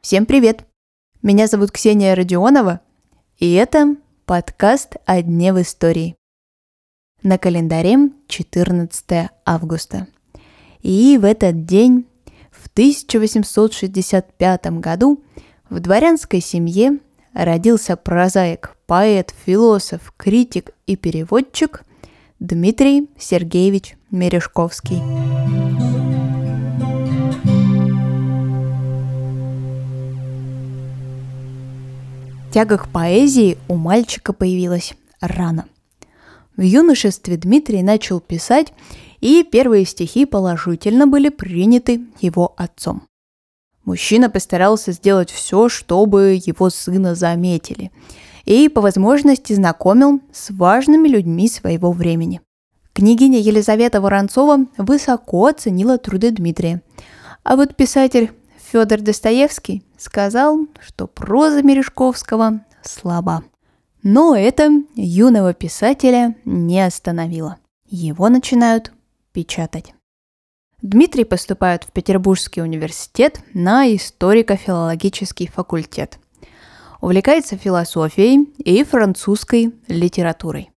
Всем привет! Меня зовут Ксения Родионова, и это подкаст «О дне в истории». На календаре 14 августа. И в этот день, в 1865 году, в дворянской семье родился прозаик, поэт, философ, критик и переводчик Дмитрий Сергеевич Мережковский. Тяга к поэзии у мальчика появилась рано. В юношестве Дмитрий начал писать, и первые стихи положительно были приняты его отцом. Мужчина постарался сделать все, чтобы его сына заметили, и по возможности знакомил с важными людьми своего времени. Княгиня Елизавета Воронцова высоко оценила труды Дмитрия, а вот писатель Федор Достоевский сказал, что проза Мережковского слаба. Но это юного писателя не остановило. Его начинают печатать. Дмитрий поступает в Петербургский университет на историко-филологический факультет. Увлекается философией и французской литературой.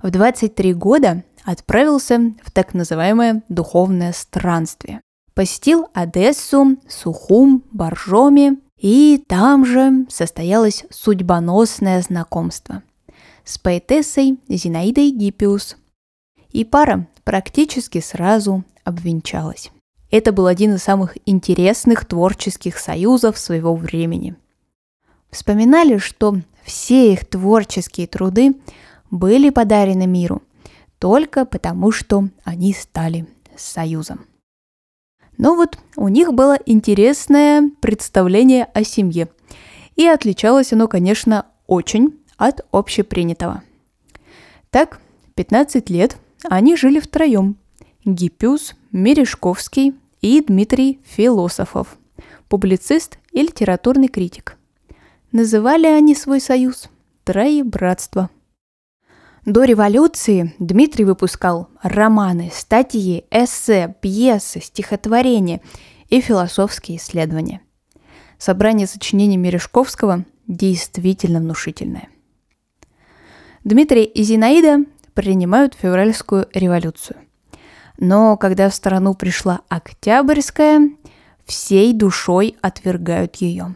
В 23 года отправился в так называемое духовное странствие. Посетил Одессу, Сухум, Боржоми, и там же состоялось судьбоносное знакомство с поэтессой Зинаидой Гиппиус. И пара практически сразу обвенчалась. Это был один из самых интересных творческих союзов своего времени. Вспоминали, что все их творческие труды были подарены миру только потому, что они стали союзом. Но вот у них было интересное представление о семье. И отличалось оно, конечно, очень от общепринятого. Так, 15 лет они жили втроем. Гиппиус, Мережковский и Дмитрий Философов, публицист и литературный критик. Называли они свой союз «Троебратство». До революции Дмитрий выпускал романы, статьи, эссе, пьесы, стихотворения и философские исследования. Собрание сочинений Мережковского действительно внушительное. Дмитрий и Зинаида принимают февральскую революцию. Но когда в страну пришла Октябрьская, всей душой отвергают ее.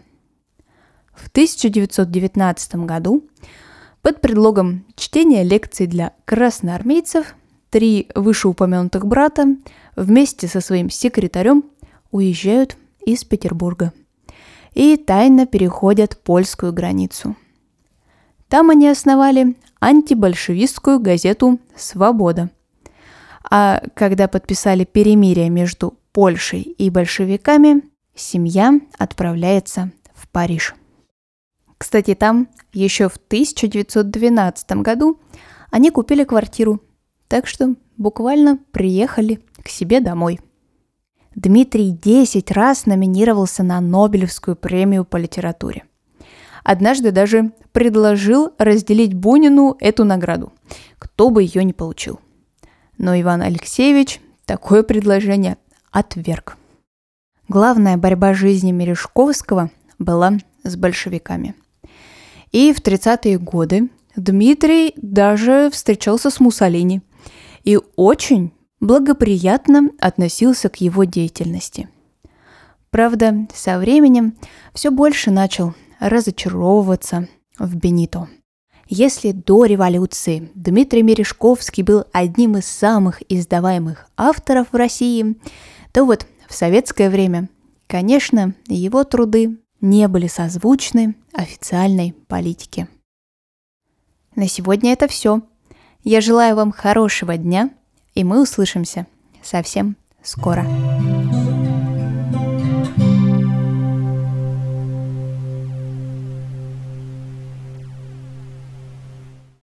В 1919 году под предлогом чтения лекций для красноармейцев три вышеупомянутых брата вместе со своим секретарем уезжают из Петербурга и тайно переходят польскую границу. Там они основали антибольшевистскую газету «Свобода». А когда подписали перемирие между Польшей и большевиками, семья отправляется в Париж. Кстати, там еще в 1912 году они купили квартиру, так что буквально приехали к себе домой. Дмитрий 10 раз номинировался на Нобелевскую премию по литературе. Однажды даже предложил разделить Бунину эту награду, кто бы ее не получил. Но Иван Алексеевич такое предложение отверг. Главная борьба жизни Мережковского была с большевиками – и в 30-е годы Дмитрий даже встречался с Муссолини и очень благоприятно относился к его деятельности. Правда, со временем все больше начал разочаровываться в Бенито. Если до революции Дмитрий Мережковский был одним из самых издаваемых авторов в России, то вот в советское время, конечно, его труды не были созвучны официальной политике. На сегодня это все. Я желаю вам хорошего дня, и мы услышимся совсем скоро.